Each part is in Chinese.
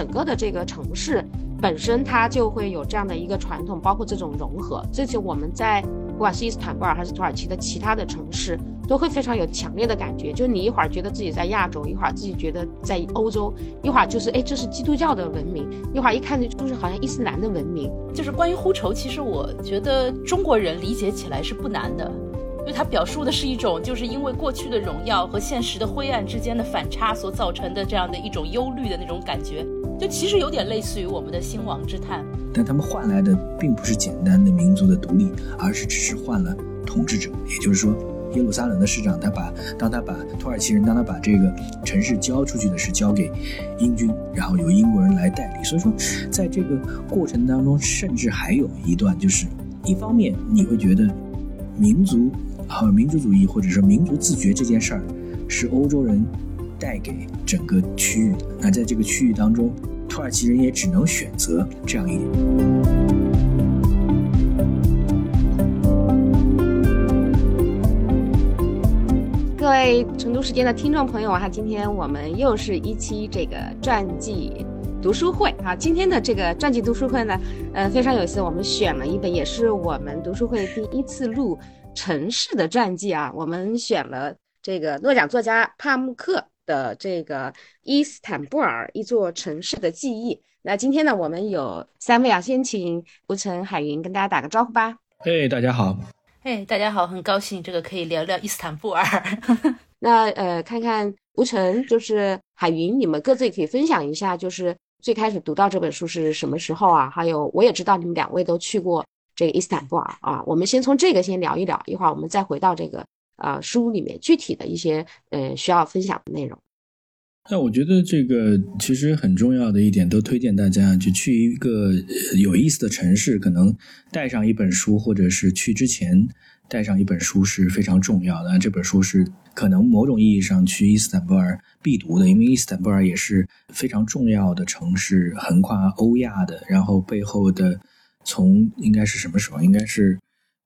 整个的这个城市本身它就会有这样的一个传统，包括这种融合。这些我们在不管是伊斯坦布尔还是土耳其的其他的城市，都会非常有强烈的感觉。就你一会儿觉得自己在亚洲，一会儿自己觉得在欧洲，一会儿就是哎这是基督教的文明，一会儿一看就是好像伊斯兰的文明。就是关于呼愁，其实我觉得中国人理解起来是不难的。因为它表述的是一种，就是因为过去的荣耀和现实的灰暗之间的反差所造成的这样的一种忧虑的那种感觉，就其实有点类似于我们的兴亡之叹。但他们换来的并不是简单的民族的独立，而是只是换了统治者。也就是说，耶路撒冷的市长他把当他把土耳其人当他把这个城市交出去的是交给英军，然后由英国人来代理。所以说，在这个过程当中，甚至还有一段就是，一方面你会觉得民族。和民族主义或者说民族自觉这件事儿，是欧洲人带给整个区域。那在这个区域当中，土耳其人也只能选择这样一点。各位成都时间的听众朋友哈，今天我们又是一期这个传记读书会啊。今天的这个传记读书会呢，呃，非常有意思，我们选了一本，也是我们读书会第一次录。城市的传记啊，我们选了这个诺奖作家帕慕克的这个《伊斯坦布尔：一座城市的记忆》。那今天呢，我们有三位啊，先请吴晨、海云跟大家打个招呼吧。哎，大家好。哎，大家好，很高兴这个可以聊聊伊斯坦布尔。那呃，看看吴晨就是海云，你们各自也可以分享一下，就是最开始读到这本书是什么时候啊？还有，我也知道你们两位都去过。这个伊斯坦布尔啊，我们先从这个先聊一聊，一会儿我们再回到这个呃书里面具体的一些呃需要分享的内容。那我觉得这个其实很重要的一点，都推荐大家就去一个有意思的城市，可能带上一本书，或者是去之前带上一本书是非常重要的。这本书是可能某种意义上去伊斯坦布尔必读的，因为伊斯坦布尔也是非常重要的城市，横跨欧亚的，然后背后的。从应该是什么时候？应该是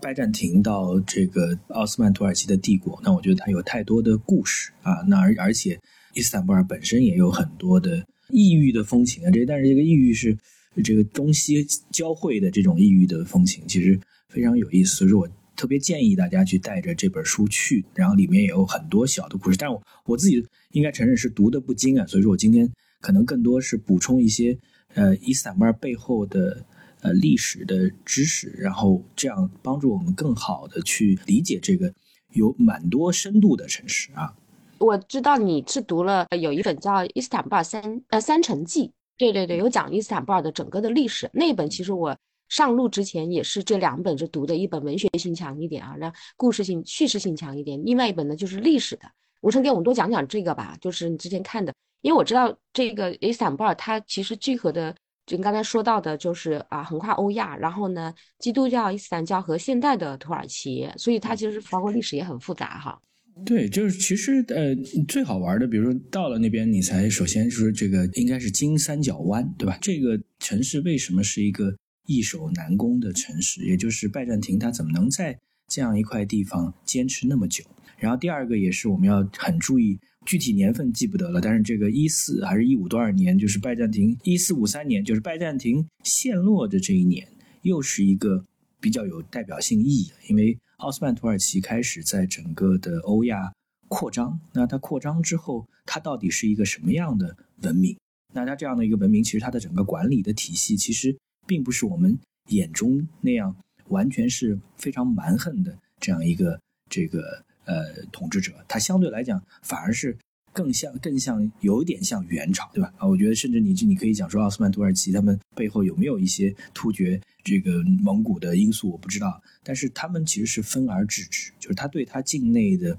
拜占庭到这个奥斯曼土耳其的帝国。那我觉得它有太多的故事啊。那而而且伊斯坦布尔本身也有很多的异域的风情啊。这但是这个异域是这个中西交汇的这种异域的风情，其实非常有意思。所以说我特别建议大家去带着这本书去，然后里面也有很多小的故事。但我我自己应该承认是读的不精啊。所以说我今天可能更多是补充一些呃伊斯坦布尔背后的。呃，历史的知识，然后这样帮助我们更好的去理解这个有蛮多深度的城市啊。我知道你是读了有一本叫《伊斯坦布尔三呃三城记》，对对对，有讲伊斯坦布尔的整个的历史。那本其实我上路之前也是这两本是读的，一本文学性强一点啊，那故事性叙事性强一点；另外一本呢就是历史的。吴成给我们多讲讲这个吧，就是你之前看的，因为我知道这个伊斯坦布尔它其实聚合的。就刚才说到的，就是啊，横跨欧亚，然后呢，基督教、伊斯兰教和现代的土耳其，所以它其实包括历史也很复杂哈。对，就是其实呃，最好玩的，比如说到了那边，你才首先说这个应该是金三角湾，对吧？这个城市为什么是一个易守难攻的城市？也就是拜占庭它怎么能在这样一块地方坚持那么久？然后第二个也是我们要很注意。具体年份记不得了，但是这个一四还是一五多少年，就是拜占庭一四五三年，就是拜占庭陷落的这一年，又是一个比较有代表性意义的，因为奥斯曼土耳其开始在整个的欧亚扩张。那它扩张之后，它到底是一个什么样的文明？那它这样的一个文明，其实它的整个管理的体系，其实并不是我们眼中那样完全是非常蛮横的这样一个这个。呃，统治者他相对来讲反而是更像更像有点像元朝，对吧？啊，我觉得甚至你这你可以讲说奥斯曼土耳其他们背后有没有一些突厥这个蒙古的因素，我不知道。但是他们其实是分而治之，就是他对他境内的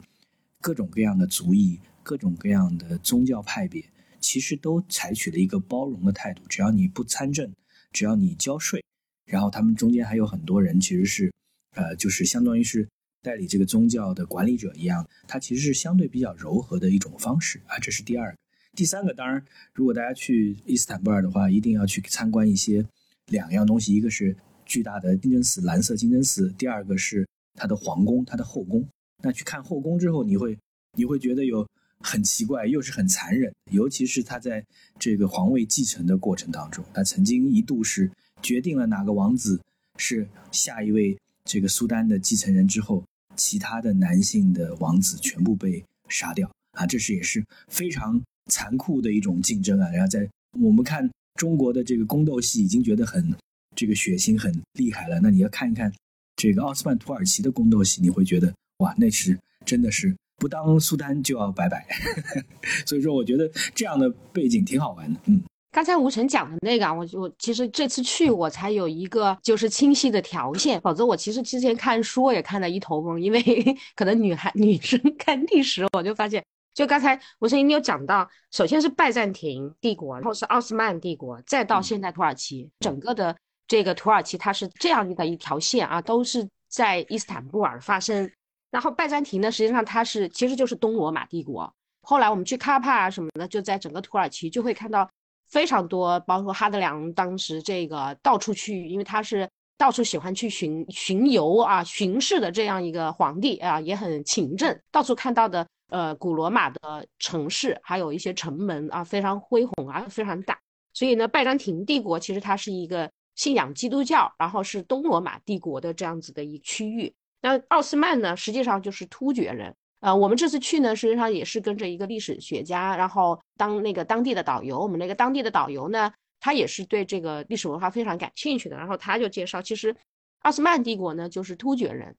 各种各样的族裔、各种各样的宗教派别，其实都采取了一个包容的态度。只要你不参政，只要你交税，然后他们中间还有很多人其实是，呃，就是相当于是。代理这个宗教的管理者一样，它其实是相对比较柔和的一种方式啊。这是第二个，第三个，当然，如果大家去伊斯坦布尔的话，一定要去参观一些两样东西，一个是巨大的清真寺，蓝色清真寺；第二个是它的皇宫，它的后宫。那去看后宫之后，你会你会觉得有很奇怪，又是很残忍。尤其是他在这个皇位继承的过程当中，他曾经一度是决定了哪个王子是下一位这个苏丹的继承人之后，其他的男性的王子全部被杀掉啊！这是也是非常残酷的一种竞争啊。然后在我们看中国的这个宫斗戏，已经觉得很这个血腥、很厉害了。那你要看一看这个奥斯曼土耳其的宫斗戏，你会觉得哇，那是真的是。不当苏丹就要拜拜，所以说我觉得这样的背景挺好玩的。嗯，刚才吴晨讲的那个，我我其实这次去我才有一个就是清晰的条线，否则我其实之前看书也看得一头懵，因为 可能女孩女生看历史，我就发现，就刚才吴晨你有讲到，首先是拜占庭帝国，然后是奥斯曼帝国，再到现代土耳其，整个的这个土耳其它是这样的一条线啊，都是在伊斯坦布尔发生。然后拜占庭呢，实际上它是其实就是东罗马帝国。后来我们去卡帕啊什么的，就在整个土耳其就会看到非常多，包括哈德良当时这个到处去，因为他是到处喜欢去巡巡游啊巡视的这样一个皇帝啊，也很勤政，到处看到的呃古罗马的城市，还有一些城门啊非常恢宏啊非常大。所以呢，拜占庭帝国其实它是一个信仰基督教，然后是东罗马帝国的这样子的一区域。那奥斯曼呢，实际上就是突厥人。呃，我们这次去呢，实际上也是跟着一个历史学家，然后当那个当地的导游。我们那个当地的导游呢，他也是对这个历史文化非常感兴趣的。然后他就介绍，其实奥斯曼帝国呢，就是突厥人。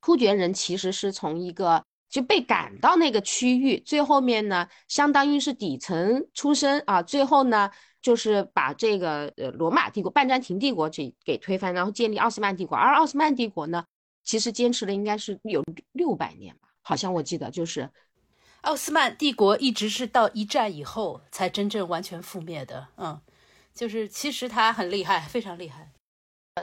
突厥人其实是从一个就被赶到那个区域，最后面呢，相当于是底层出身啊，最后呢，就是把这个呃罗马帝国、拜占庭帝国给给推翻，然后建立奥斯曼帝国。而奥斯曼帝国呢，其实坚持了应该是有六百年吧，好像我记得就是，奥斯曼帝国一直是到一战以后才真正完全覆灭的。嗯，就是其实它很厉害，非常厉害。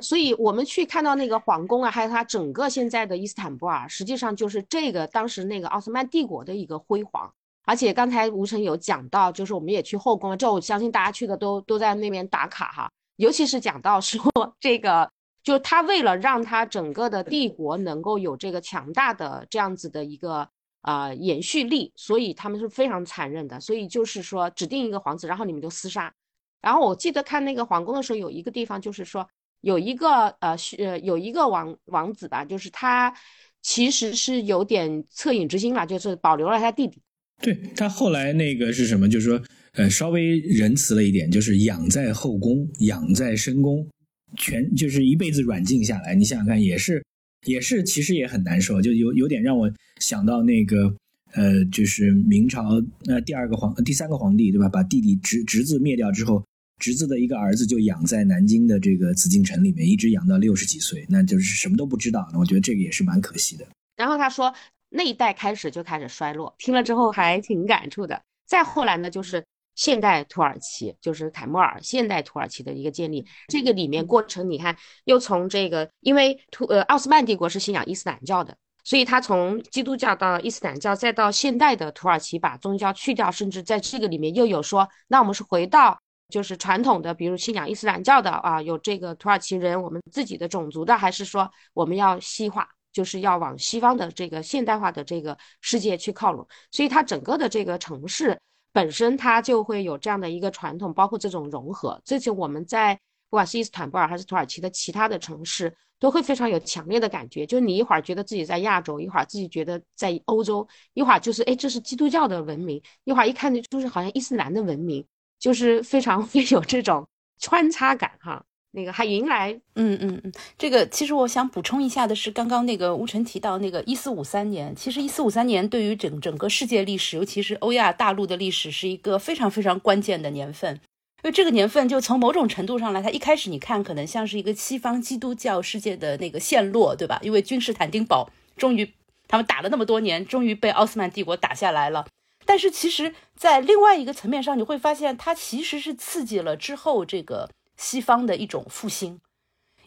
所以我们去看到那个皇宫啊，还有它整个现在的伊斯坦布尔，实际上就是这个当时那个奥斯曼帝国的一个辉煌。而且刚才吴晨有讲到，就是我们也去后宫了，这我相信大家去的都都在那边打卡哈，尤其是讲到说这个。就他为了让他整个的帝国能够有这个强大的这样子的一个呃延续力，所以他们是非常残忍的。所以就是说指定一个皇子，然后你们就厮杀。然后我记得看那个皇宫的时候，有一个地方就是说有一个呃呃有一个王王子吧，就是他其实是有点恻隐之心吧，就是保留了他弟弟。对他后来那个是什么？就是说呃稍微仁慈了一点，就是养在后宫，养在深宫。全就是一辈子软禁下来，你想想看，也是，也是，其实也很难受，就有有点让我想到那个，呃，就是明朝那第二个皇、第三个皇帝，对吧？把弟弟侄侄子灭掉之后，侄子的一个儿子就养在南京的这个紫禁城里面，一直养到六十几岁，那就是什么都不知道。我觉得这个也是蛮可惜的。然后他说，那一代开始就开始衰落，听了之后还挺感触的。再后来呢，就是。现代土耳其就是凯末尔现代土耳其的一个建立，这个里面过程你看，又从这个，因为土呃奥斯曼帝国是信仰伊斯兰教的，所以他从基督教到伊斯兰教，再到现代的土耳其把宗教去掉，甚至在这个里面又有说，那我们是回到就是传统的，比如信仰伊斯兰教的啊，有这个土耳其人我们自己的种族的，还是说我们要西化，就是要往西方的这个现代化的这个世界去靠拢，所以它整个的这个城市。本身它就会有这样的一个传统，包括这种融合。这些我们在不管是伊斯坦布尔还是土耳其的其他的城市，都会非常有强烈的感觉。就你一会儿觉得自己在亚洲，一会儿自己觉得在欧洲，一会儿就是哎，这是基督教的文明，一会儿一看就是好像伊斯兰的文明，就是非常 会有这种穿插感哈。那个还迎来，嗯嗯嗯，这个其实我想补充一下的是，刚刚那个吴晨提到那个一四五三年，其实一四五三年对于整整个世界历史，尤其是欧亚大陆的历史，是一个非常非常关键的年份，因为这个年份就从某种程度上来，它一开始你看可能像是一个西方基督教世界的那个陷落，对吧？因为君士坦丁堡终于他们打了那么多年，终于被奥斯曼帝国打下来了，但是其实，在另外一个层面上，你会发现它其实是刺激了之后这个。西方的一种复兴，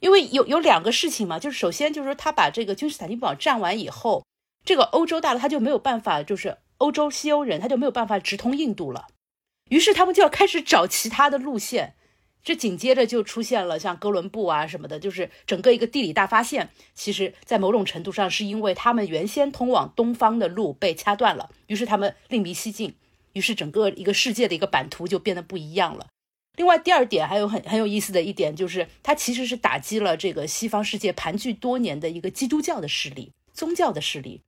因为有有两个事情嘛，就是首先就是说他把这个君士坦丁堡占完以后，这个欧洲大陆他就没有办法，就是欧洲西欧人他就没有办法直通印度了，于是他们就要开始找其他的路线，这紧接着就出现了像哥伦布啊什么的，就是整个一个地理大发现。其实，在某种程度上，是因为他们原先通往东方的路被掐断了，于是他们另辟蹊径，于是整个一个世界的一个版图就变得不一样了。另外，第二点还有很很有意思的一点，就是它其实是打击了这个西方世界盘踞多年的一个基督教的势力、宗教的势力。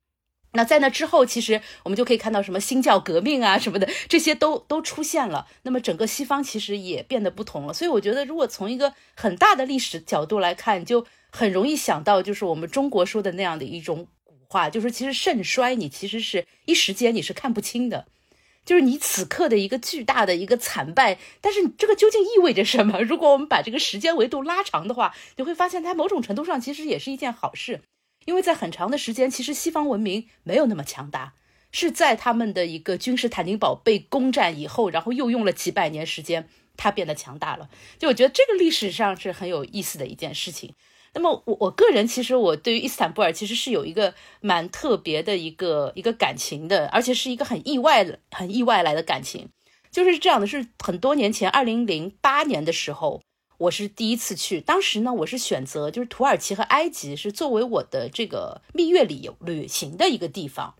那在那之后，其实我们就可以看到什么新教革命啊什么的，这些都都出现了。那么整个西方其实也变得不同了。所以我觉得，如果从一个很大的历史角度来看，就很容易想到，就是我们中国说的那样的一种古话，就是其实盛衰你其实是一时间你是看不清的，就是你此刻的一个巨大的一个惨败，但是这个究竟意味着什么？如果我们把这个时间维度拉长的话，你会发现它某种程度上其实也是一件好事。因为在很长的时间，其实西方文明没有那么强大，是在他们的一个君士坦丁堡被攻占以后，然后又用了几百年时间，它变得强大了。就我觉得这个历史上是很有意思的一件事情。那么我我个人其实我对于伊斯坦布尔其实是有一个蛮特别的一个一个感情的，而且是一个很意外的、很意外来的感情。就是这样的，是很多年前，二零零八年的时候。我是第一次去，当时呢，我是选择就是土耳其和埃及是作为我的这个蜜月旅游旅行的一个地方，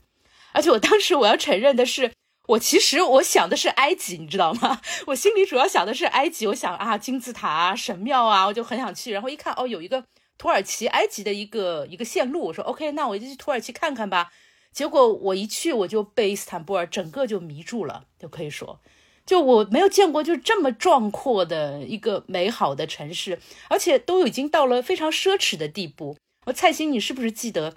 而且我当时我要承认的是，我其实我想的是埃及，你知道吗？我心里主要想的是埃及，我想啊金字塔啊神庙啊，我就很想去，然后一看哦有一个土耳其埃及的一个一个线路，我说 OK，那我就去土耳其看看吧。结果我一去我就被伊斯坦布尔整个就迷住了，就可以说。就我没有见过，就这么壮阔的一个美好的城市，而且都已经到了非常奢侈的地步。我蔡欣，你是不是记得，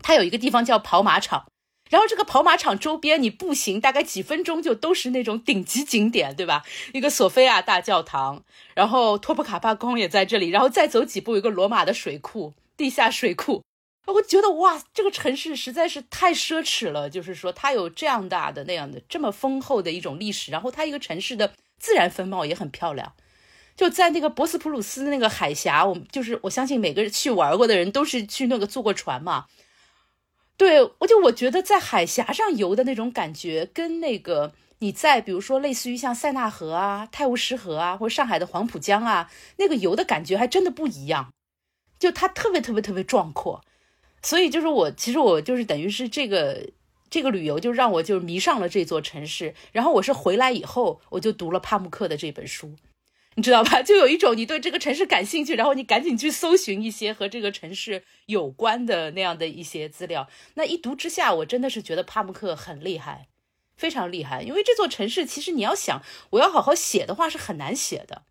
它有一个地方叫跑马场，然后这个跑马场周边你步行大概几分钟就都是那种顶级景点，对吧？一个索菲亚大教堂，然后托普卡帕宫也在这里，然后再走几步，有个罗马的水库，地下水库。我觉得哇，这个城市实在是太奢侈了。就是说，它有这样大的、那样的、这么丰厚的一种历史，然后它一个城市的自然风貌也很漂亮。就在那个博斯普鲁斯那个海峡，我就是我相信每个去玩过的人都是去那个坐过船嘛。对我就我觉得在海峡上游的那种感觉，跟那个你在比如说类似于像塞纳河啊、泰晤士河啊，或者上海的黄浦江啊，那个游的感觉还真的不一样。就它特别特别特别壮阔。所以就是我，其实我就是等于是这个这个旅游，就让我就迷上了这座城市。然后我是回来以后，我就读了帕慕克的这本书，你知道吧？就有一种你对这个城市感兴趣，然后你赶紧去搜寻一些和这个城市有关的那样的一些资料。那一读之下，我真的是觉得帕慕克很厉害，非常厉害。因为这座城市，其实你要想我要好好写的话，是很难写的。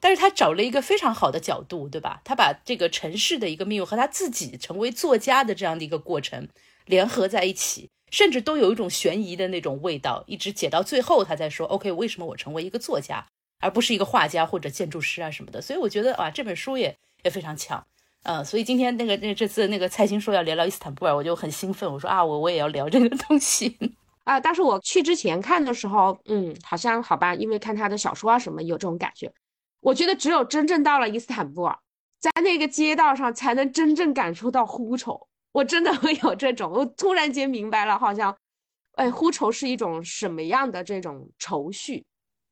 但是他找了一个非常好的角度，对吧？他把这个城市的一个命运和他自己成为作家的这样的一个过程联合在一起，甚至都有一种悬疑的那种味道。一直解到最后，他在说：“OK，为什么我成为一个作家，而不是一个画家或者建筑师啊什么的？”所以我觉得啊，这本书也也非常强。呃，所以今天那个那这次那个蔡欣说要聊聊伊斯坦布尔，我就很兴奋。我说啊，我我也要聊这个东西 啊。但是我去之前看的时候，嗯，好像好吧，因为看他的小说啊什么，有这种感觉。我觉得只有真正到了伊斯坦布尔，在那个街道上，才能真正感受到呼愁。我真的会有这种，我突然间明白了，好像，哎，呼愁是一种什么样的这种愁绪。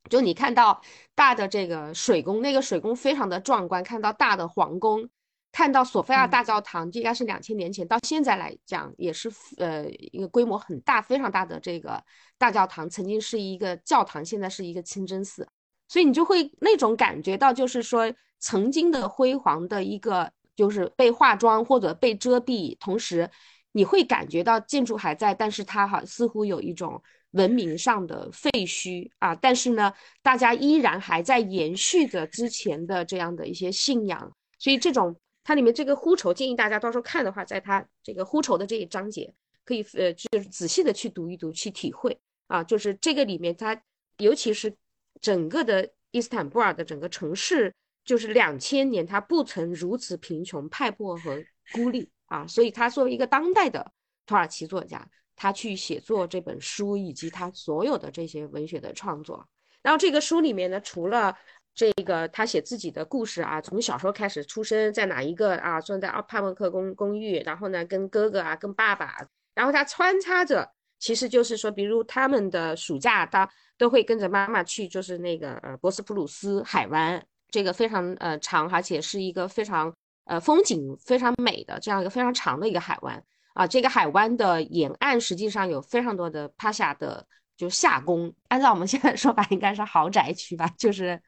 就你看到大的这个水宫，那个水宫非常的壮观；看到大的皇宫，看到索菲亚大教堂，这应该是两千年前到现在来讲，也是呃一个规模很大、非常大的这个大教堂，曾经是一个教堂，现在是一个清真寺。所以你就会那种感觉到，就是说曾经的辉煌的一个，就是被化妆或者被遮蔽，同时你会感觉到建筑还在，但是它哈似乎有一种文明上的废墟啊。但是呢，大家依然还在延续着之前的这样的一些信仰。所以这种它里面这个呼愁，建议大家到时候看的话，在它这个呼愁的这一章节，可以呃就是仔细的去读一读，去体会啊。就是这个里面它尤其是。整个的伊斯坦布尔的整个城市，就是两千年，它不曾如此贫穷、败破和孤立啊！所以，他作为一个当代的土耳其作家，他去写作这本书，以及他所有的这些文学的创作。然后，这个书里面呢，除了这个他写自己的故事啊，从小时候开始出生在哪一个啊，住在奥帕默克公公寓，然后呢，跟哥哥啊，跟爸爸，然后他穿插着其实就是说，比如他们的暑假，他都会跟着妈妈去，就是那个呃博斯普鲁斯海湾，这个非常呃长，而且是一个非常呃风景非常美的这样一个非常长的一个海湾啊。这个海湾的沿岸实际上有非常多的帕夏的，就是夏宫，按照我们现在 说法，应该是豪宅区吧，就是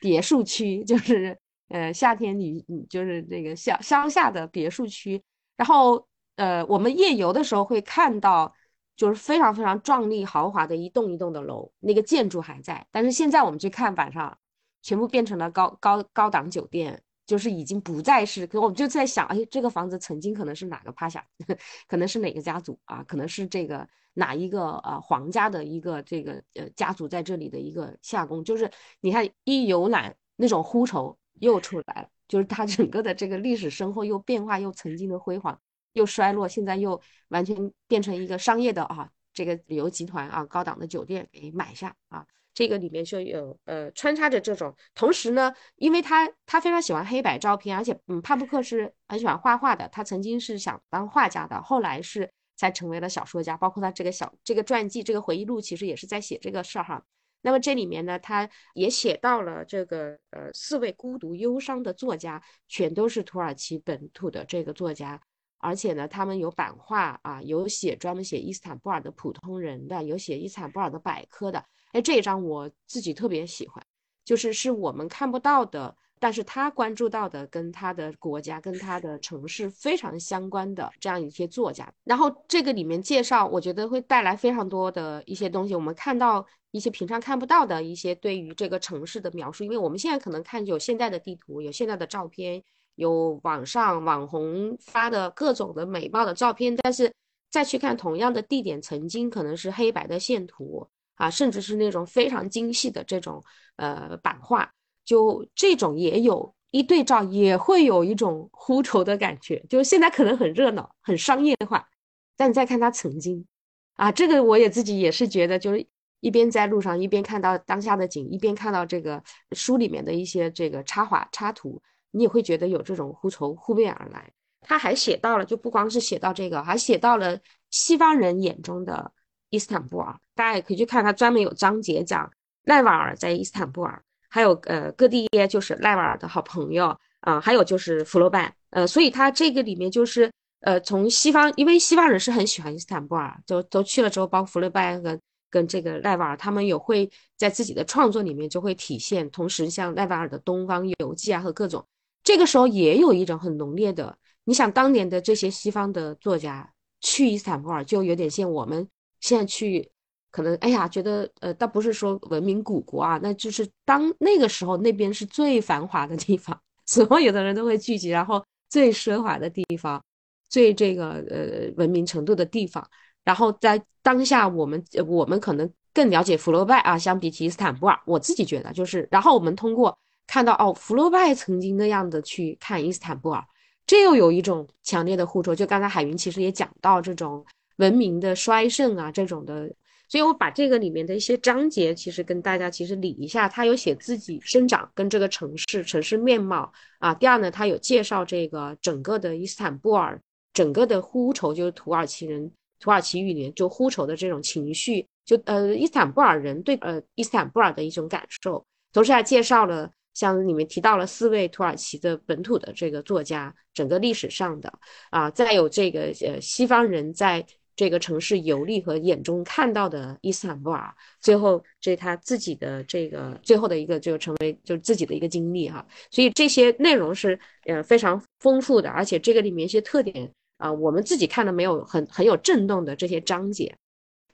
别墅区，就是呃夏天你就是这个乡乡下的别墅区。然后呃我们夜游的时候会看到。就是非常非常壮丽豪华的一栋一栋的楼，那个建筑还在，但是现在我们去看晚上，全部变成了高高高档酒店，就是已经不再是。可我们就在想，哎，这个房子曾经可能是哪个趴下，可能是哪个家族啊？可能是这个哪一个啊皇家的一个这个呃家族在这里的一个夏宫。就是你看一游览，那种呼愁又出来了，就是它整个的这个历史深厚又变化又曾经的辉煌。又衰落，现在又完全变成一个商业的啊，这个旅游集团啊，高档的酒店给买下啊，这个里面就有呃穿插着这种，同时呢，因为他他非常喜欢黑白照片，而且嗯，帕布克是很喜欢画画的，他曾经是想当画家的，后来是才成为了小说家，包括他这个小这个传记这个回忆录，其实也是在写这个事儿哈。那么这里面呢，他也写到了这个呃四位孤独忧伤的作家，全都是土耳其本土的这个作家。而且呢，他们有版画啊，有写专门写伊斯坦布尔的普通人的，有写伊斯坦布尔的百科的。哎，这一张我自己特别喜欢，就是是我们看不到的，但是他关注到的，跟他的国家、跟他的城市非常相关的这样一些作家。然后这个里面介绍，我觉得会带来非常多的一些东西，我们看到一些平常看不到的一些对于这个城市的描述，因为我们现在可能看有现在的地图，有现在的照片。有网上网红发的各种的美貌的照片，但是再去看同样的地点，曾经可能是黑白的线图啊，甚至是那种非常精细的这种呃版画，就这种也有一对照，也会有一种呼愁的感觉。就现在可能很热闹、很商业化，但再看他曾经啊，这个我也自己也是觉得，就是一边在路上一边看到当下的景，一边看到这个书里面的一些这个插画插图。你也会觉得有这种呼愁扑面而来。他还写到了，就不光是写到这个，还写到了西方人眼中的伊斯坦布尔。大家也可以去看，他专门有章节讲赖瓦尔在伊斯坦布尔，还有呃戈蒂耶就是赖瓦尔的好朋友啊，还有就是福楼拜。呃，所以他这个里面就是呃从西方，因为西方人是很喜欢伊斯坦布尔，都都去了之后，包括福楼拜跟跟这个赖瓦尔，他们有会在自己的创作里面就会体现。同时，像赖瓦尔的《东方游记》啊和各种。这个时候也有一种很浓烈的，你想当年的这些西方的作家去伊斯坦布尔，就有点像我们现在去，可能哎呀，觉得呃，倒不是说文明古国啊，那就是当那个时候那边是最繁华的地方，所有的人都会聚集，然后最奢华的地方，最这个呃文明程度的地方，然后在当下我们我们可能更了解福楼拜啊，相比起伊斯坦布尔，我自己觉得就是，然后我们通过。看到哦，福楼拜曾经那样的去看伊斯坦布尔，这又有一种强烈的互戳。就刚才海云其实也讲到这种文明的衰盛啊，这种的，所以我把这个里面的一些章节，其实跟大家其实理一下。他有写自己生长跟这个城市城市面貌啊。第二呢，他有介绍这个整个的伊斯坦布尔整个的呼愁，就是土耳其人土耳其语里面就呼愁的这种情绪，就呃伊斯坦布尔人对呃伊斯坦布尔的一种感受，同时还介绍了。像里面提到了四位土耳其的本土的这个作家，整个历史上的啊，再有这个呃西方人在这个城市游历和眼中看到的伊斯坦布尔，最后这他自己的这个最后的一个就成为就是自己的一个经历哈，所以这些内容是呃非常丰富的，而且这个里面一些特点啊，我们自己看的没有很很有震动的这些章节。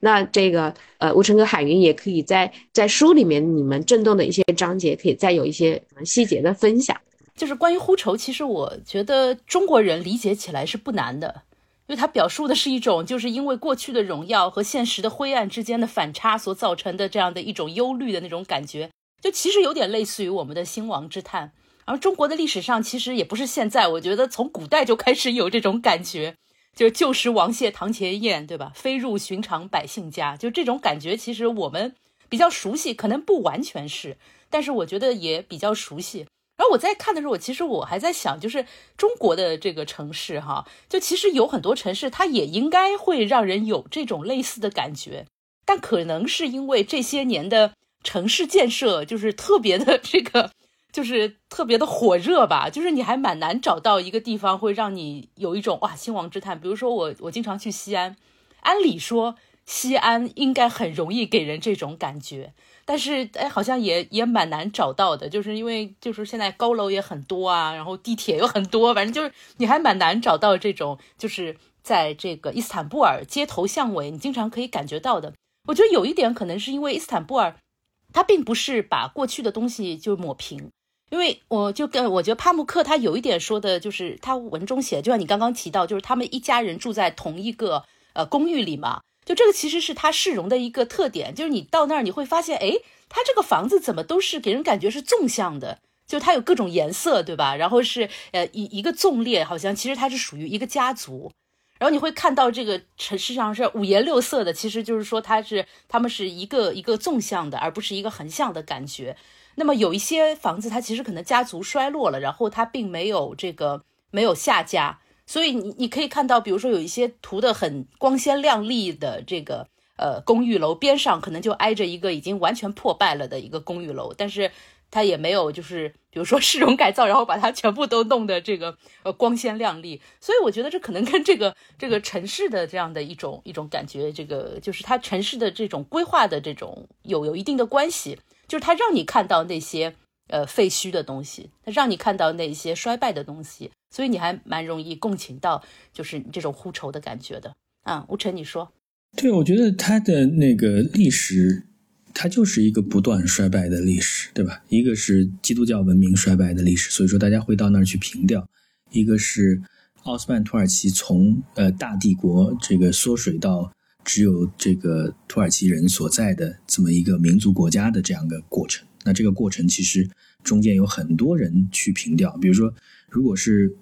那这个呃，吴成哥、海云也可以在在书里面，你们震动的一些章节，可以再有一些细节的分享。就是关于呼愁，其实我觉得中国人理解起来是不难的，因为它表述的是一种就是因为过去的荣耀和现实的灰暗之间的反差所造成的这样的一种忧虑的那种感觉，就其实有点类似于我们的兴亡之叹。而中国的历史上其实也不是现在，我觉得从古代就开始有这种感觉。就旧时王谢堂前燕，对吧？飞入寻常百姓家，就这种感觉，其实我们比较熟悉，可能不完全是，但是我觉得也比较熟悉。然后我在看的时候，我其实我还在想，就是中国的这个城市哈，就其实有很多城市，它也应该会让人有这种类似的感觉，但可能是因为这些年的城市建设就是特别的这个，就是特别的火热吧，就是你还蛮难找到一个地方会让你有一种哇兴亡之叹。比如说我我经常去西安，按理说西安应该很容易给人这种感觉。但是，哎，好像也也蛮难找到的，就是因为就是现在高楼也很多啊，然后地铁又很多，反正就是你还蛮难找到这种，就是在这个伊斯坦布尔街头巷尾，你经常可以感觉到的。我觉得有一点可能是因为伊斯坦布尔，它并不是把过去的东西就抹平，因为我就跟我觉得帕慕克他有一点说的，就是他文中写，就像你刚刚提到，就是他们一家人住在同一个呃公寓里嘛。就这个其实是他市容的一个特点，就是你到那儿你会发现，哎，他这个房子怎么都是给人感觉是纵向的，就它有各种颜色，对吧？然后是呃一一个纵列，好像其实它是属于一个家族。然后你会看到这个城市上是五颜六色的，其实就是说它是他们是一个一个纵向的，而不是一个横向的感觉。那么有一些房子，它其实可能家族衰落了，然后它并没有这个没有下家。所以你你可以看到，比如说有一些涂的很光鲜亮丽的这个呃公寓楼边上，可能就挨着一个已经完全破败了的一个公寓楼，但是它也没有就是比如说市容改造，然后把它全部都弄得这个呃光鲜亮丽。所以我觉得这可能跟这个这个城市的这样的一种一种感觉，这个就是它城市的这种规划的这种有有一定的关系，就是它让你看到那些。呃，废墟的东西，它让你看到那些衰败的东西，所以你还蛮容易共情到，就是这种呼愁的感觉的啊。吴晨，你说？对，我觉得它的那个历史，它就是一个不断衰败的历史，对吧？一个是基督教文明衰败的历史，所以说大家会到那儿去凭吊；一个是奥斯曼土耳其从呃大帝国这个缩水到只有这个土耳其人所在的这么一个民族国家的这样的过程。那这个过程其实中间有很多人去凭吊，比如说，如果是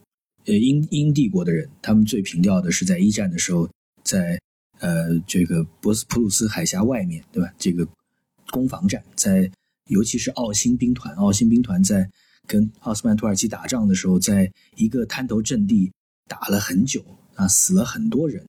呃英英帝国的人，他们最凭吊的是在一战的时候，在呃这个博斯普鲁斯海峡外面，对吧？这个攻防战，在尤其是奥新兵团，奥新兵团在跟奥斯曼土耳其打仗的时候，在一个滩头阵地打了很久啊，死了很多人。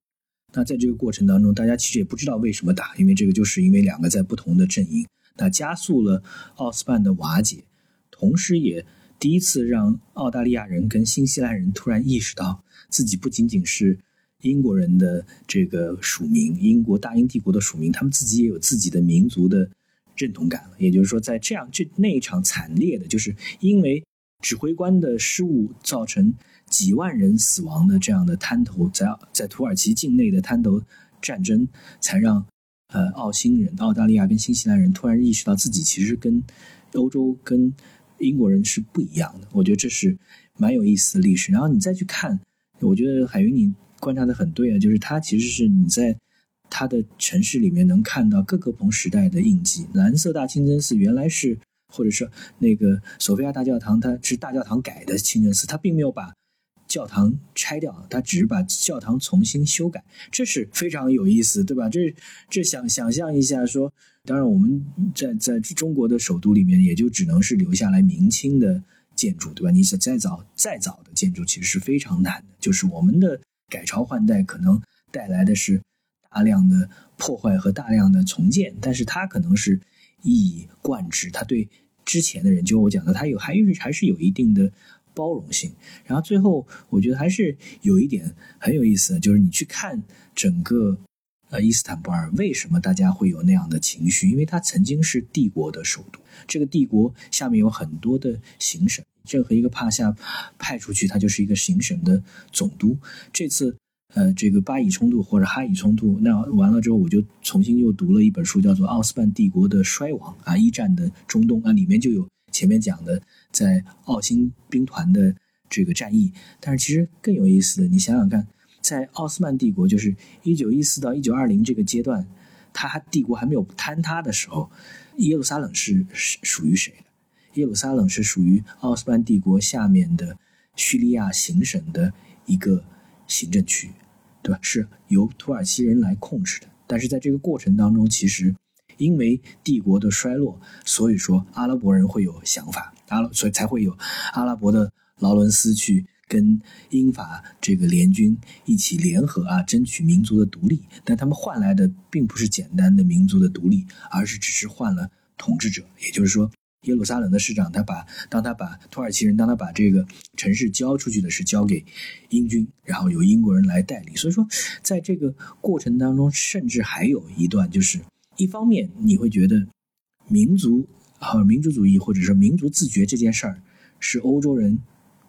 那在这个过程当中，大家其实也不知道为什么打，因为这个就是因为两个在不同的阵营。那加速了奥斯曼的瓦解，同时也第一次让澳大利亚人跟新西兰人突然意识到自己不仅仅是英国人的这个属民，英国大英帝国的属民，他们自己也有自己的民族的认同感了。也就是说，在这样这那一场惨烈的，就是因为指挥官的失误造成几万人死亡的这样的滩头，在在土耳其境内的滩头战争，才让。呃，澳新人、澳大利亚跟新西兰人突然意识到自己其实跟欧洲、跟英国人是不一样的。我觉得这是蛮有意思的历史。然后你再去看，我觉得海云你观察的很对啊，就是它其实是你在它的城市里面能看到各个不同时代的印记。蓝色大清真寺原来是，或者说那个索菲亚大教堂，它是大教堂改的清真寺，它并没有把。教堂拆掉，他只是把教堂重新修改，这是非常有意思，对吧？这这想想象一下，说，当然我们在在中国的首都里面，也就只能是留下来明清的建筑，对吧？你想再早再早的建筑，其实是非常难的。就是我们的改朝换代可能带来的是大量的破坏和大量的重建，但是它可能是一以贯之，它对之前的人，就我讲的，它有还是还是有一定的。包容性，然后最后我觉得还是有一点很有意思的，就是你去看整个呃伊斯坦布尔，为什么大家会有那样的情绪？因为它曾经是帝国的首都，这个帝国下面有很多的行省，任何一个帕夏派出去，它就是一个行省的总督。这次呃这个巴以冲突或者哈以冲突，那完了之后，我就重新又读了一本书，叫做《奥斯曼帝国的衰亡》啊，一战的中东啊，里面就有。前面讲的在奥新兵团的这个战役，但是其实更有意思的，你想想看，在奥斯曼帝国，就是一九一四到一九二零这个阶段，它帝国还没有坍塌的时候，耶路撒冷是属属于谁的？耶路撒冷是属于奥斯曼帝国下面的叙利亚行省的一个行政区，对吧？是由土耳其人来控制的。但是在这个过程当中，其实。因为帝国的衰落，所以说阿拉伯人会有想法。阿拉所以才会有阿拉伯的劳伦斯去跟英法这个联军一起联合啊，争取民族的独立。但他们换来的并不是简单的民族的独立，而是只是换了统治者。也就是说，耶路撒冷的市长他把当他把土耳其人当他把这个城市交出去的是交给英军，然后由英国人来代理。所以说，在这个过程当中，甚至还有一段就是。一方面，你会觉得民族和民族主义或者是民族自觉这件事儿是欧洲人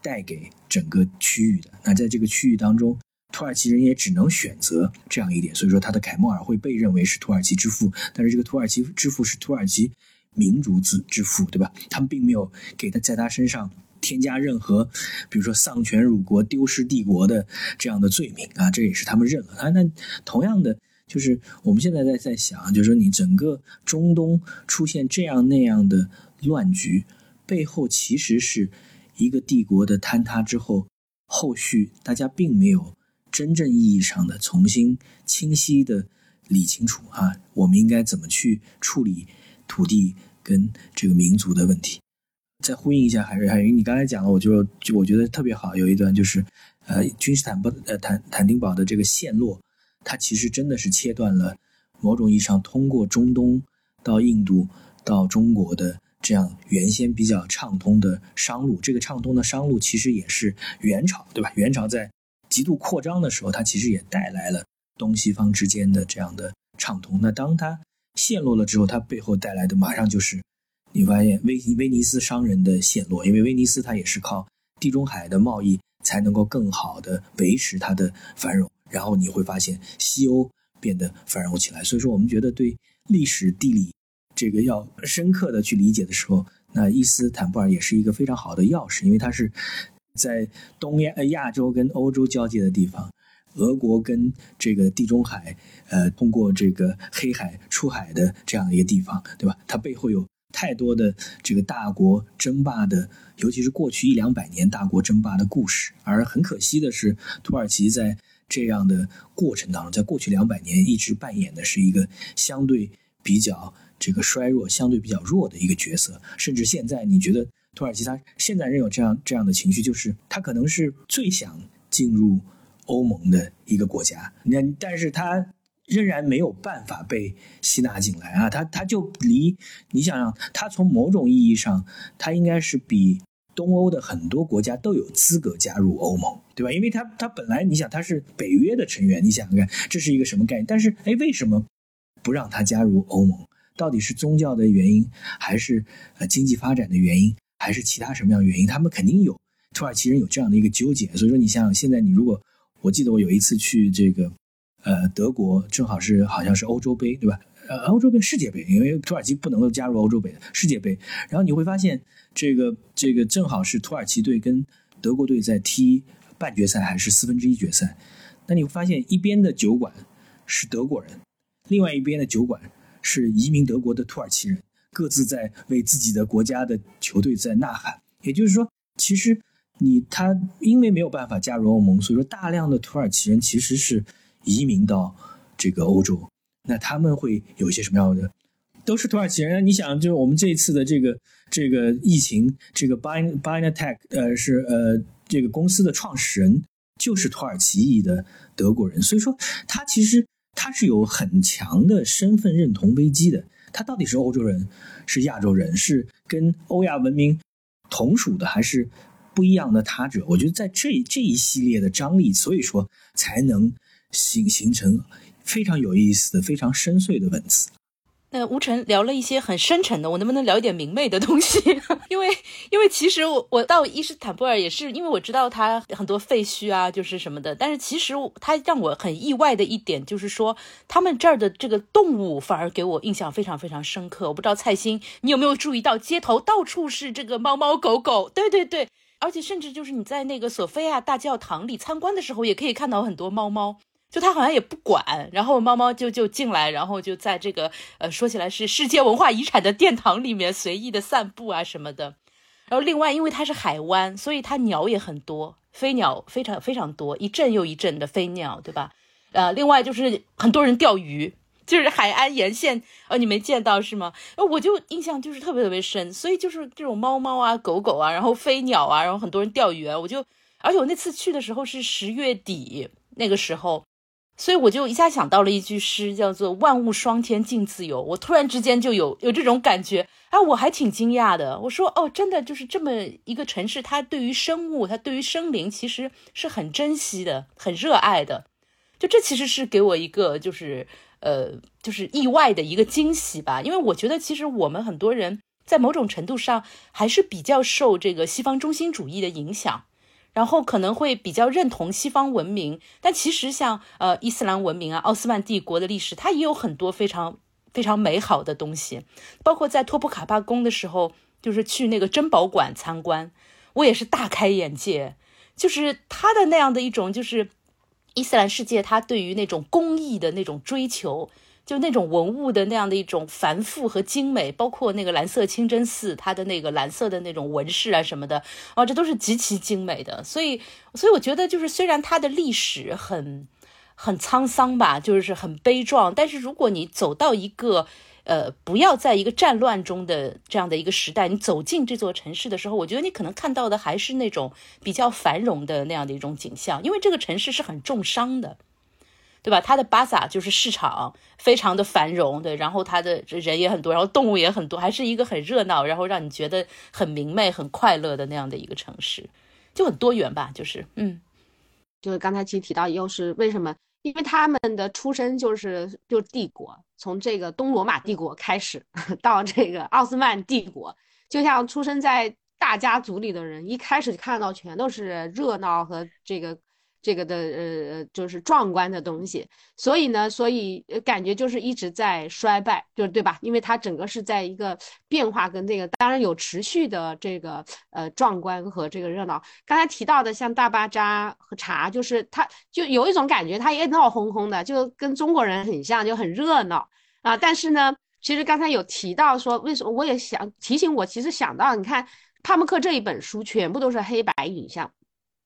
带给整个区域的。那在这个区域当中，土耳其人也只能选择这样一点，所以说他的凯末尔会被认为是土耳其之父。但是这个土耳其之父是土耳其民族之之父，对吧？他们并没有给他在他身上添加任何，比如说丧权辱国、丢失帝国的这样的罪名啊，这也是他们认了啊。那同样的。就是我们现在在在想，就是说你整个中东出现这样那样的乱局，背后其实是一个帝国的坍塌之后，后续大家并没有真正意义上的重新清晰的理清楚啊，我们应该怎么去处理土地跟这个民族的问题？再呼应一下，海瑞，海云，你刚才讲了，我就就我觉得特别好，有一段就是，呃，君士坦布呃坦坦丁堡的这个陷落。它其实真的是切断了某种意义上通过中东到印度到中国的这样原先比较畅通的商路。这个畅通的商路其实也是元朝，对吧？元朝在极度扩张的时候，它其实也带来了东西方之间的这样的畅通。那当它陷落了之后，它背后带来的马上就是你发现威威尼斯商人的陷落，因为威尼斯它也是靠地中海的贸易才能够更好的维持它的繁荣。然后你会发现西欧变得繁荣起来，所以说我们觉得对历史地理这个要深刻的去理解的时候，那伊斯坦布尔也是一个非常好的钥匙，因为它是在东亚亚洲跟欧洲交界的地方，俄国跟这个地中海呃通过这个黑海出海的这样一个地方，对吧？它背后有太多的这个大国争霸的，尤其是过去一两百年大国争霸的故事，而很可惜的是，土耳其在这样的过程当中，在过去两百年一直扮演的是一个相对比较这个衰弱、相对比较弱的一个角色。甚至现在，你觉得土耳其他现在仍有这样这样的情绪，就是他可能是最想进入欧盟的一个国家。那但是他仍然没有办法被吸纳进来啊！他他就离你想想，他从某种意义上，他应该是比。东欧的很多国家都有资格加入欧盟，对吧？因为他他本来你想他是北约的成员，你想想看这是一个什么概念？但是哎，为什么不让他加入欧盟？到底是宗教的原因，还是呃经济发展的原因，还是其他什么样的原因？他们肯定有土耳其人有这样的一个纠结。所以说，你想想现在你如果我记得我有一次去这个呃德国，正好是好像是欧洲杯，对吧？呃，欧洲杯、世界杯，因为土耳其不能够加入欧洲杯的世界杯。然后你会发现，这个这个正好是土耳其队跟德国队在踢半决赛还是四分之一决赛。那你会发现，一边的酒馆是德国人，另外一边的酒馆是移民德国的土耳其人，各自在为自己的国家的球队在呐喊。也就是说，其实你他因为没有办法加入欧盟，所以说大量的土耳其人其实是移民到这个欧洲。那他们会有一些什么样的？都是土耳其人。你想，就是我们这一次的这个这个疫情，这个 Bin Binatech，呃，是呃这个公司的创始人就是土耳其裔的德国人，所以说他其实他是有很强的身份认同危机的。他到底是欧洲人，是亚洲人，是跟欧亚文明同属的，还是不一样的他者？我觉得在这这一系列的张力，所以说才能形形成。非常有意思的、非常深邃的文字。那吴晨聊了一些很深沉的，我能不能聊一点明媚的东西？因为，因为其实我我到伊斯坦布尔也是因为我知道它很多废墟啊，就是什么的。但是其实它让我很意外的一点就是说，他们这儿的这个动物反而给我印象非常非常深刻。我不知道蔡欣你有没有注意到，街头到处是这个猫猫狗狗。对对对，而且甚至就是你在那个索菲亚大教堂里参观的时候，也可以看到很多猫猫。就他好像也不管，然后猫猫就就进来，然后就在这个呃说起来是世界文化遗产的殿堂里面随意的散步啊什么的。然后另外因为它是海湾，所以它鸟也很多，飞鸟非常非常多，一阵又一阵的飞鸟，对吧？呃，另外就是很多人钓鱼，就是海岸沿线，呃，你没见到是吗？呃，我就印象就是特别特别深，所以就是这种猫猫啊、狗狗啊，然后飞鸟啊，然后很多人钓鱼啊，我就，而且我那次去的时候是十月底那个时候，所以我就一下想到了一句诗，叫做“万物霜天竞自由”，我突然之间就有有这种感觉，啊，我还挺惊讶的，我说，哦，真的就是这么一个城市，它对于生物，它对于生灵，其实是很珍惜的，很热爱的，就这其实是给我一个就是。呃，就是意外的一个惊喜吧，因为我觉得其实我们很多人在某种程度上还是比较受这个西方中心主义的影响，然后可能会比较认同西方文明，但其实像呃伊斯兰文明啊、奥斯曼帝国的历史，它也有很多非常非常美好的东西，包括在托普卡帕宫的时候，就是去那个珍宝馆参观，我也是大开眼界，就是它的那样的一种就是。伊斯兰世界，它对于那种工艺的那种追求，就那种文物的那样的一种繁复和精美，包括那个蓝色清真寺，它的那个蓝色的那种纹饰啊什么的，啊，这都是极其精美的。所以，所以我觉得，就是虽然它的历史很很沧桑吧，就是很悲壮，但是如果你走到一个。呃，不要在一个战乱中的这样的一个时代，你走进这座城市的时候，我觉得你可能看到的还是那种比较繁荣的那样的一种景象，因为这个城市是很重商的，对吧？它的巴萨就是市场，非常的繁荣，对，然后它的人也很多，然后动物也很多，还是一个很热闹，然后让你觉得很明媚、很快乐的那样的一个城市，就很多元吧，就是，嗯，就是刚才其实提到，又是为什么？因为他们的出身就是就是帝国，从这个东罗马帝国开始，到这个奥斯曼帝国，就像出生在大家族里的人，一开始看到全都是热闹和这个。这个的呃就是壮观的东西，所以呢，所以感觉就是一直在衰败，就对吧？因为它整个是在一个变化跟这个，当然有持续的这个呃壮观和这个热闹。刚才提到的像大巴扎和茶，就是它就有一种感觉，它也闹哄哄的，就跟中国人很像，就很热闹啊。但是呢，其实刚才有提到说，为什么我也想提醒我，其实想到你看帕慕克这一本书全部都是黑白影像。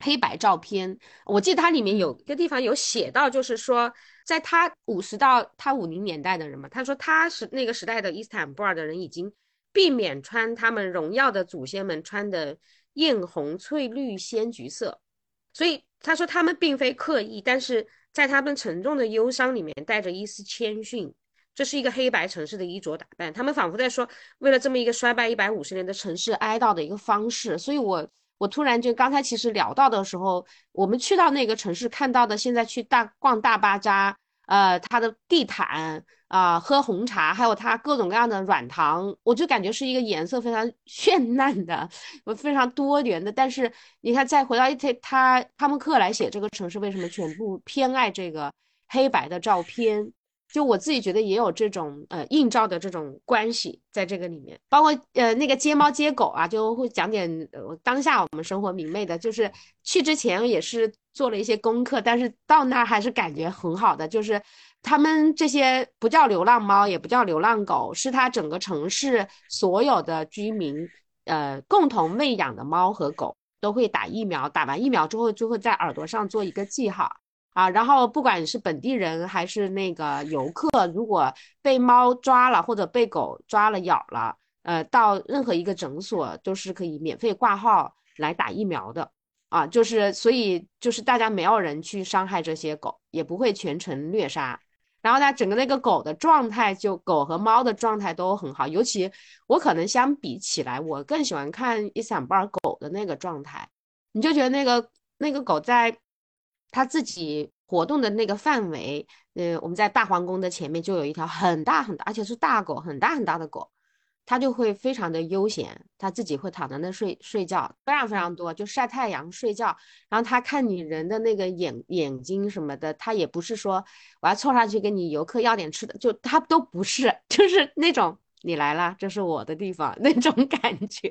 黑白照片，我记得它里面有一个地方有写到，就是说，在他五十到他五零年代的人嘛，他说他是那个时代的伊斯坦布尔的人已经避免穿他们荣耀的祖先们穿的艳红、翠绿、鲜橘色，所以他说他们并非刻意，但是在他们沉重的忧伤里面带着一丝谦逊，这是一个黑白城市的衣着打扮，他们仿佛在说，为了这么一个衰败一百五十年的城市哀悼的一个方式，所以我。我突然就刚才其实聊到的时候，我们去到那个城市看到的，现在去大逛大巴扎，呃，它的地毯啊，喝红茶，还有它各种各样的软糖，我就感觉是一个颜色非常 绚烂的，非常多元的。但是你看，再回到他他他们克来写这个城市，为什么全部偏爱这个黑白的照片？就我自己觉得也有这种呃映照的这种关系在这个里面，包括呃那个接猫接狗啊，就会讲点呃当下我们生活明媚的。就是去之前也是做了一些功课，但是到那儿还是感觉很好的。就是他们这些不叫流浪猫，也不叫流浪狗，是他整个城市所有的居民呃共同喂养的猫和狗都会打疫苗，打完疫苗之后就会在耳朵上做一个记号。啊，然后不管是本地人还是那个游客，如果被猫抓了或者被狗抓了咬了，呃，到任何一个诊所都是可以免费挂号来打疫苗的啊。就是所以就是大家没有人去伤害这些狗，也不会全程虐杀。然后呢，整个那个狗的状态，就狗和猫的状态都很好。尤其我可能相比起来，我更喜欢看伊斯坦布尔狗的那个状态。你就觉得那个那个狗在。他自己活动的那个范围，呃，我们在大皇宫的前面就有一条很大很大，而且是大狗，很大很大的狗，它就会非常的悠闲，它自己会躺在那睡睡觉，非常非常多，就晒太阳睡觉。然后它看你人的那个眼眼睛什么的，它也不是说我要凑上去跟你游客要点吃的，就它都不是，就是那种你来了，这是我的地方 那种感觉，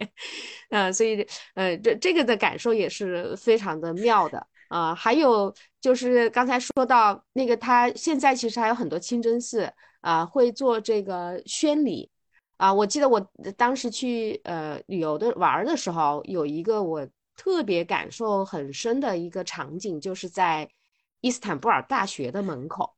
嗯，所以呃，这这个的感受也是非常的妙的。啊，还有就是刚才说到那个，他现在其实还有很多清真寺啊，会做这个宣礼。啊。我记得我当时去呃旅游的玩的时候，有一个我特别感受很深的一个场景，就是在伊斯坦布尔大学的门口。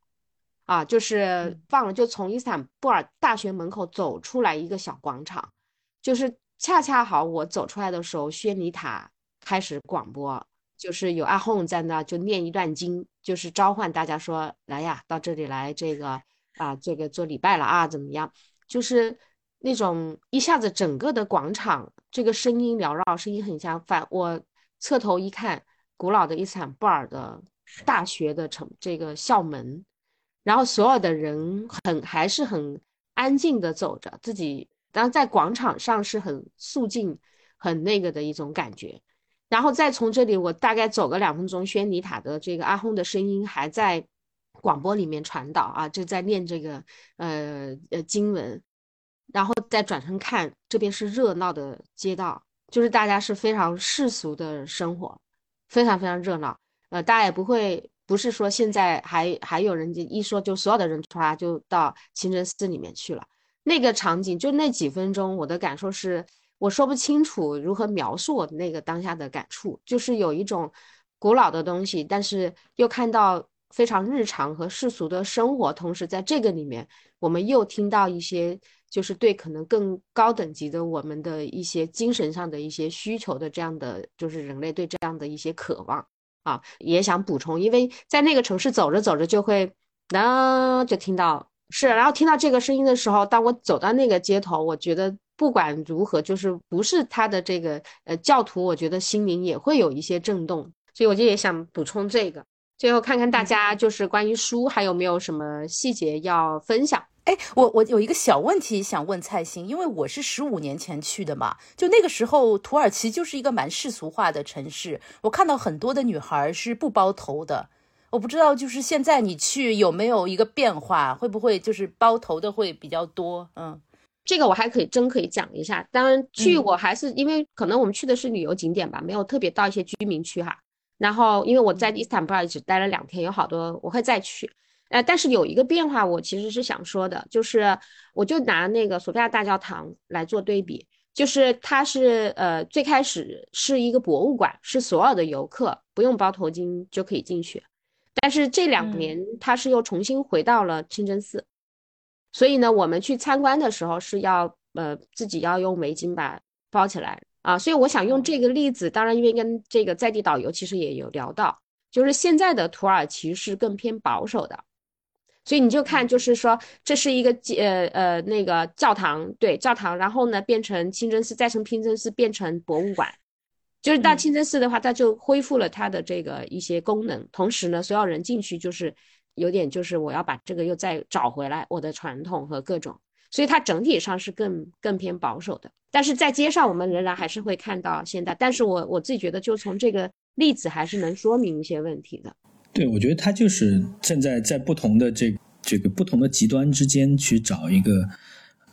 啊，就是忘了，就从伊斯坦布尔大学门口走出来一个小广场，就是恰恰好我走出来的时候，宣礼塔开始广播，就是有阿訇在那就念一段经，就是召唤大家说来呀，到这里来这个啊，这个做礼拜了啊，怎么样？就是那种一下子整个的广场这个声音缭绕，声音很像反。我侧头一看，古老的伊斯坦布尔的大学的城这个校门。然后所有的人很还是很安静的走着，自己然后在广场上是很肃静、很那个的一种感觉。然后再从这里，我大概走个两分钟，宣尼塔的这个阿訇的声音还在广播里面传导啊，就在念这个呃呃经文。然后再转身看，这边是热闹的街道，就是大家是非常世俗的生活，非常非常热闹。呃，大家也不会。不是说现在还还有人一说就所有的人唰就到清真寺里面去了，那个场景就那几分钟，我的感受是我说不清楚如何描述我那个当下的感触，就是有一种古老的东西，但是又看到非常日常和世俗的生活，同时在这个里面，我们又听到一些就是对可能更高等级的我们的一些精神上的一些需求的这样的，就是人类对这样的一些渴望。啊，也想补充，因为在那个城市走着走着就会，那就听到是，然后听到这个声音的时候，当我走到那个街头，我觉得不管如何，就是不是他的这个呃教徒，我觉得心灵也会有一些震动，所以我就也想补充这个，最后看看大家就是关于书还有没有什么细节要分享。哎，我我有一个小问题想问蔡兴，因为我是十五年前去的嘛，就那个时候土耳其就是一个蛮世俗化的城市，我看到很多的女孩是不包头的，我不知道就是现在你去有没有一个变化，会不会就是包头的会比较多？嗯，这个我还可以真可以讲一下，当然去我还是因为可能我们去的是旅游景点吧，没有特别到一些居民区哈，然后因为我在伊斯坦布尔只待了两天，有好多我会再去。呃，但是有一个变化，我其实是想说的，就是我就拿那个索菲亚大教堂来做对比，就是它是呃最开始是一个博物馆，是所有的游客不用包头巾就可以进去，但是这两年它是又重新回到了清真寺，所以呢，我们去参观的时候是要呃自己要用围巾把包起来。啊，所以我想用这个例子，当然因为跟这个在地导游其实也有聊到，就是现在的土耳其是更偏保守的。所以你就看，就是说，这是一个呃呃那个教堂，对教堂，然后呢变成清真寺，再从清真寺变成博物馆，就是到清真寺的话，它就恢复了它的这个一些功能，同时呢，所有人进去就是有点就是我要把这个又再找回来我的传统和各种，所以它整体上是更更偏保守的，但是在街上我们仍然还是会看到现代，但是我我自己觉得就从这个例子还是能说明一些问题的。对，我觉得它就是正在在不同的这这个不同的极端之间去找一个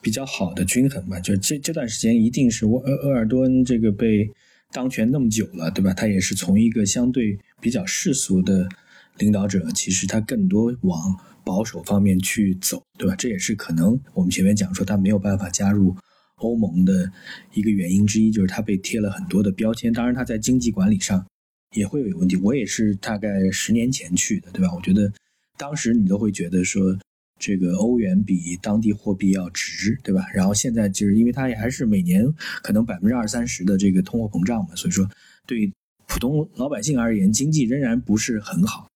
比较好的均衡吧。就这这段时间，一定是沃厄尔多恩这个被当权那么久了，对吧？他也是从一个相对比较世俗的领导者，其实他更多往保守方面去走，对吧？这也是可能我们前面讲说他没有办法加入欧盟的一个原因之一，就是他被贴了很多的标签。当然，他在经济管理上。也会有问题。我也是大概十年前去的，对吧？我觉得当时你都会觉得说，这个欧元比当地货币要值，对吧？然后现在就是因为它也还是每年可能百分之二三十的这个通货膨胀嘛，所以说对普通老百姓而言，经济仍然不是很好。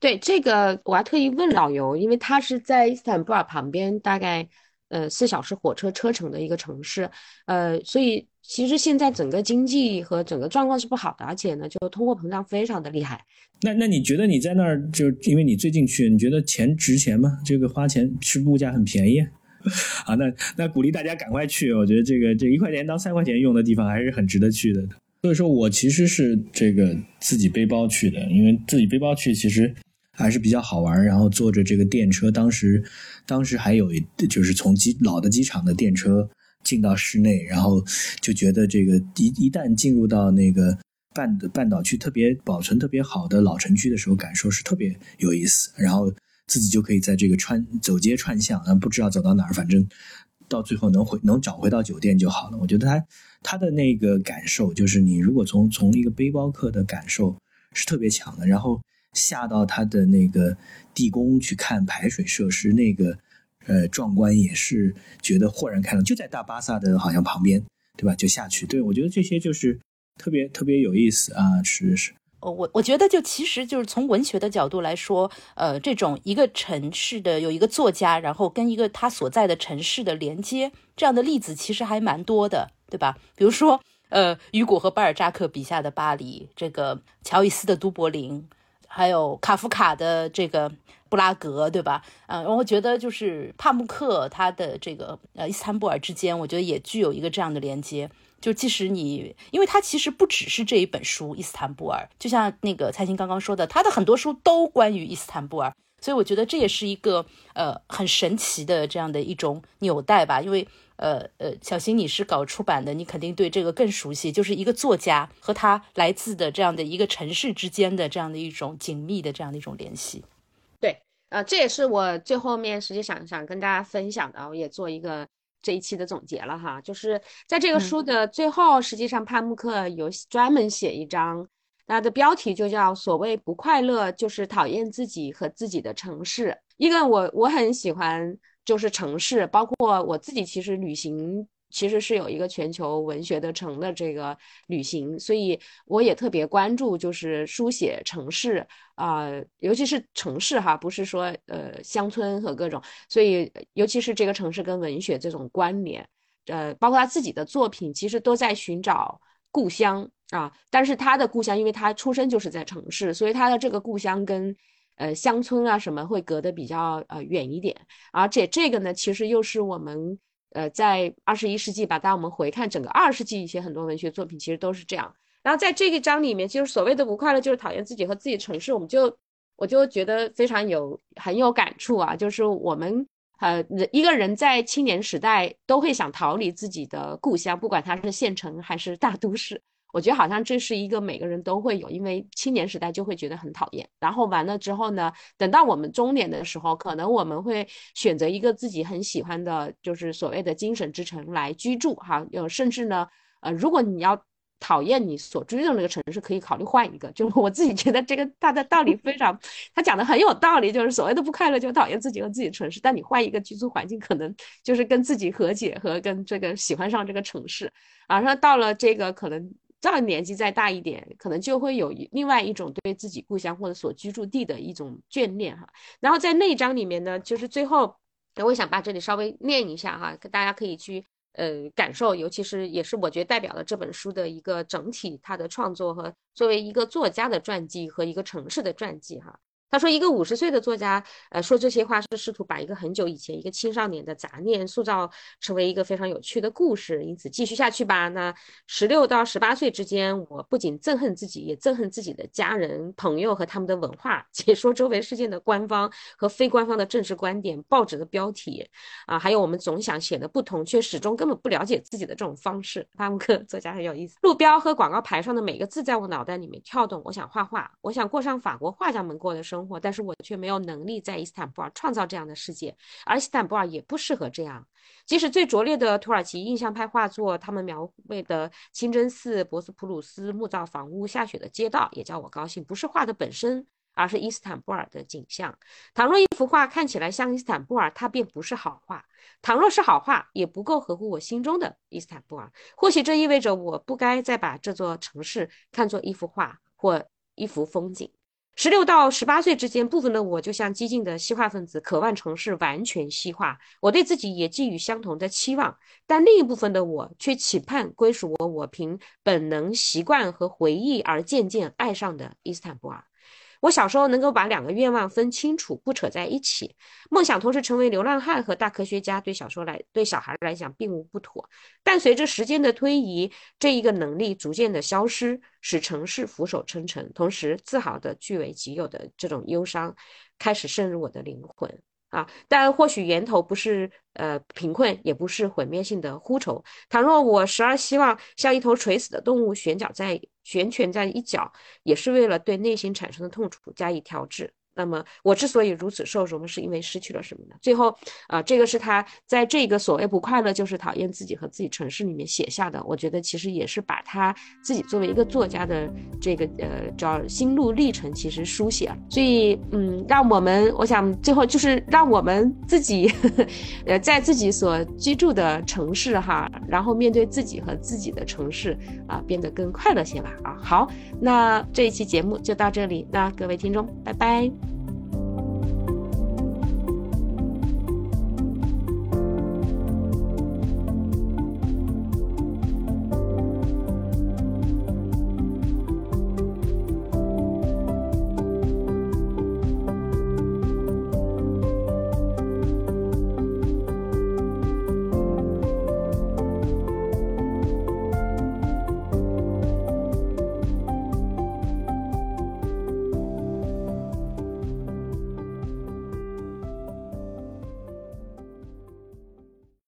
对这个，我还特意问老尤，因为他是在伊斯坦布尔旁边，大概呃四小时火车车程的一个城市，呃，所以。其实现在整个经济和整个状况是不好的，而且呢，就通货膨胀非常的厉害。那那你觉得你在那儿就因为你最近去，你觉得钱值钱吗？这个花钱是物价很便宜啊？那那鼓励大家赶快去，我觉得这个这一块钱当三块钱用的地方还是很值得去的。所以说我其实是这个自己背包去的，因为自己背包去其实还是比较好玩。然后坐着这个电车，当时当时还有一就是从机老的机场的电车。进到室内，然后就觉得这个一一旦进入到那个半的半岛区特别保存特别好的老城区的时候，感受是特别有意思。然后自己就可以在这个穿走街串巷，啊，不知道走到哪儿，反正到最后能回能找回到酒店就好了。我觉得他他的那个感受，就是你如果从从一个背包客的感受是特别强的。然后下到他的那个地宫去看排水设施，那个呃壮观也是觉得豁然开朗，就在大巴萨的好像旁边，对吧？就下去，对我觉得这些就是特别特别有意思啊，是是。我我觉得就其实就是从文学的角度来说，呃，这种一个城市的有一个作家，然后跟一个他所在的城市的连接，这样的例子其实还蛮多的，对吧？比如说，呃，雨果和巴尔扎克笔下的巴黎，这个乔伊斯的都柏林，还有卡夫卡的这个布拉格，对吧？嗯，我觉得就是帕慕克他的这个呃伊斯坦布尔之间，我觉得也具有一个这样的连接。就即使你，因为他其实不只是这一本书《伊斯坦布尔》，就像那个蔡琴刚刚说的，他的很多书都关于伊斯坦布尔，所以我觉得这也是一个呃很神奇的这样的一种纽带吧。因为呃呃，小新你是搞出版的，你肯定对这个更熟悉，就是一个作家和他来自的这样的一个城市之间的这样的一种紧密的这样的一种联系。对，呃，这也是我最后面实际想想跟大家分享的，我也做一个。这一期的总结了哈，就是在这个书的最后，实际上帕慕克有专门写一章，它的标题就叫“所谓不快乐就是讨厌自己和自己的城市”。一个我我很喜欢就是城市，包括我自己其实旅行。其实是有一个全球文学的城的这个旅行，所以我也特别关注，就是书写城市啊，尤其是城市哈，不是说呃乡村和各种，所以尤其是这个城市跟文学这种关联，呃，包括他自己的作品，其实都在寻找故乡啊，但是他的故乡，因为他出生就是在城市，所以他的这个故乡跟呃乡村啊什么会隔得比较呃远一点，而且这个呢，其实又是我们。呃，在二十一世纪吧，当我们回看整个二十世纪一些很多文学作品，其实都是这样。然后在这一章里面，就是所谓的不快乐，就是讨厌自己和自己城市。我们就我就觉得非常有很有感触啊，就是我们呃一个人在青年时代都会想逃离自己的故乡，不管他是县城还是大都市。我觉得好像这是一个每个人都会有，因为青年时代就会觉得很讨厌。然后完了之后呢，等到我们中年的时候，可能我们会选择一个自己很喜欢的，就是所谓的精神之城来居住。哈，有甚至呢，呃，如果你要讨厌你所居住的那个城市，可以考虑换一个。就我自己觉得这个他的道理非常，他讲的很有道理，就是所谓的不快乐就讨厌自己和自己城市，但你换一个居住环境，可能就是跟自己和解和跟这个喜欢上这个城市。啊，那到了这个可能。到年纪再大一点，可能就会有另外一种对自己故乡或者所居住地的一种眷恋哈。然后在那一章里面呢，就是最后，我想把这里稍微念一下哈，大家可以去呃感受，尤其是也是我觉得代表了这本书的一个整体，它的创作和作为一个作家的传记和一个城市的传记哈。他说：“一个五十岁的作家，呃，说这些话是试图把一个很久以前一个青少年的杂念塑造成为一个非常有趣的故事。因此，继续下去吧。那十六到十八岁之间，我不仅憎恨自己，也憎恨自己的家人、朋友和他们的文化。解说周围事件的官方和非官方的政治观点、报纸的标题，啊，还有我们总想显得不同，却始终根本不了解自己的这种方式。巴慕克作家很有意思。路标和广告牌上的每个字在我脑袋里面跳动。我想画画，我想过上法国画家们过的生。”生活，但是我却没有能力在伊斯坦布尔创造这样的世界，而伊斯坦布尔也不适合这样。即使最拙劣的土耳其印象派画作，他们描绘的清真寺、博斯普鲁斯木造房屋、下雪的街道，也叫我高兴。不是画的本身，而是伊斯坦布尔的景象。倘若一幅画看起来像伊斯坦布尔，它便不是好画；倘若是好画，也不够合乎我心中的伊斯坦布尔。或许这意味着我不该再把这座城市看作一幅画或一幅风景。十六到十八岁之间，部分的我就像激进的西化分子，渴望城市完全西化。我对自己也寄予相同的期望，但另一部分的我却期盼归属我，我凭本能、习惯和回忆而渐渐爱上的伊斯坦布尔。我小时候能够把两个愿望分清楚，不扯在一起。梦想同时成为流浪汉和大科学家，对小说来，对小孩来讲并无不妥。但随着时间的推移，这一个能力逐渐的消失，使城市俯首称臣，同时自豪的据为己有的这种忧伤，开始渗入我的灵魂。啊，但或许源头不是呃贫困，也不是毁灭性的呼愁。倘若我时而希望像一头垂死的动物悬脚在悬蜷在一角，也是为了对内心产生的痛楚加以调制。那么我之所以如此受辱，是因为失去了什么呢？最后啊，这个是他在这个所谓不快乐就是讨厌自己和自己城市里面写下的。我觉得其实也是把他自己作为一个作家的这个呃叫心路历程，其实书写了。所以嗯，让我们我想最后就是让我们自己呃在自己所居住的城市哈，然后面对自己和自己的城市啊，变得更快乐些吧啊。好，那这一期节目就到这里，那各位听众，拜拜。